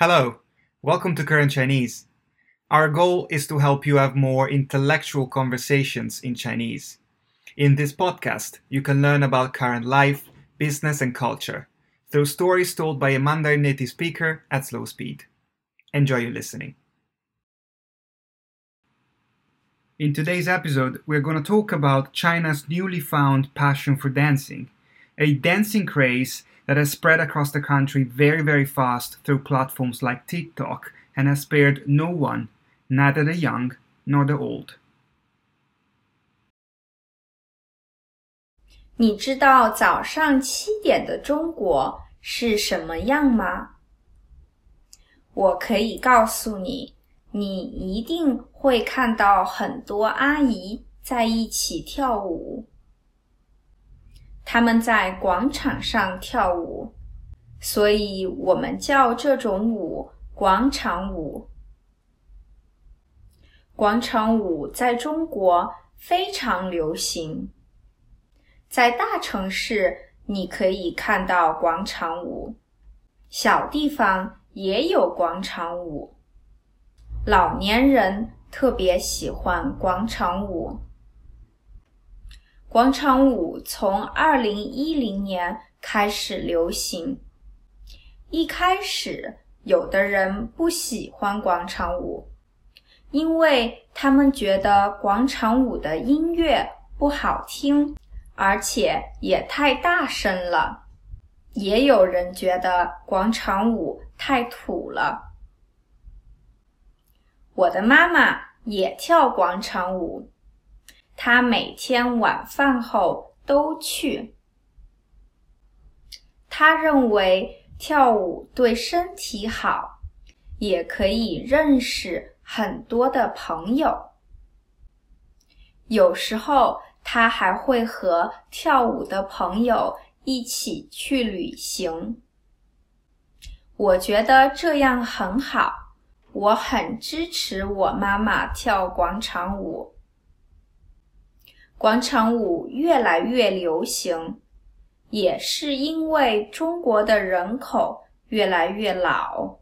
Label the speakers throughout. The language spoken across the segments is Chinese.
Speaker 1: Hello, welcome to Current Chinese. Our goal is to help you have more intellectual conversations in Chinese. In this podcast, you can learn about current life, business, and culture through stories told by a Mandarin native speaker at slow speed. Enjoy your listening. In today's episode, we're going to talk about China's newly found passion for dancing, a dancing craze that has spread across the country very, very fast through platforms like TikTok and has spared no one, neither the young nor the old.
Speaker 2: 你知道早上七点的中国是什么样吗？我可以告诉你，你一定会看到很多阿姨在一起跳舞。 他们在广场上跳舞，所以我们叫这种舞广场舞。广场舞在中国非常流行，在大城市你可以看到广场舞，小地方也有广场舞。老年人特别喜欢广场舞。广场舞从二零一零年开始流行。一开始，有的人不喜欢广场舞，因为他们觉得广场舞的音乐不好听，而且也太大声了。也有人觉得广场舞太土了。我的妈妈也跳广场舞。他每天晚饭后都去。他认为跳舞对身体好，也可以认识很多的朋友。有时候他还会和跳舞的朋友一起去旅行。我觉得这样很好，我很支持我妈妈跳广场舞。广场舞越来越流行，也是因为中国的人口越来越老。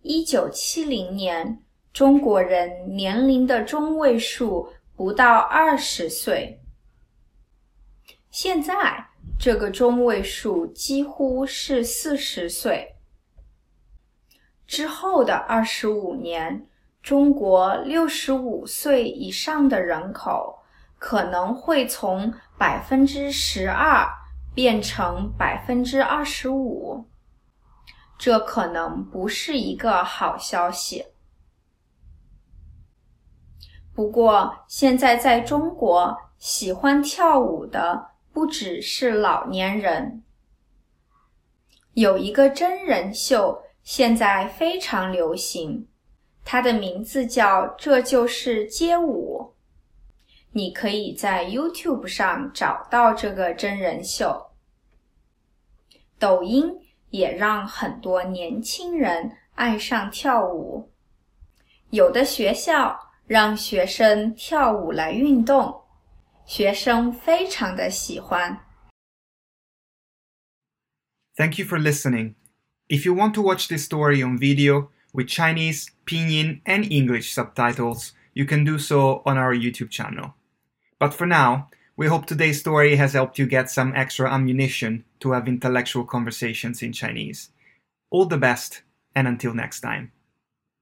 Speaker 2: 一九七零年，中国人年龄的中位数不到二十岁，现在这个中位数几乎是四十岁。之后的二十五年。中国六十五岁以上的人口可能会从百分之十二变成百分之二十五，这可能不是一个好消息。不过，现在在中国喜欢跳舞的不只是老年人，有一个真人秀现在非常流行。它的名字叫《这就是街舞》，你可以在 YouTube 上找到这个真人秀。抖音也让很多年轻人爱上跳舞，有的学校让学生跳舞来运动，学生非常的喜欢。
Speaker 1: Thank you for listening. If you want to watch this story on video. with Chinese, Pinyin, and English subtitles, you can do so on our YouTube channel. But for now, we hope today's story has helped you get some extra ammunition to have intellectual conversations in Chinese. All the best, and until next time.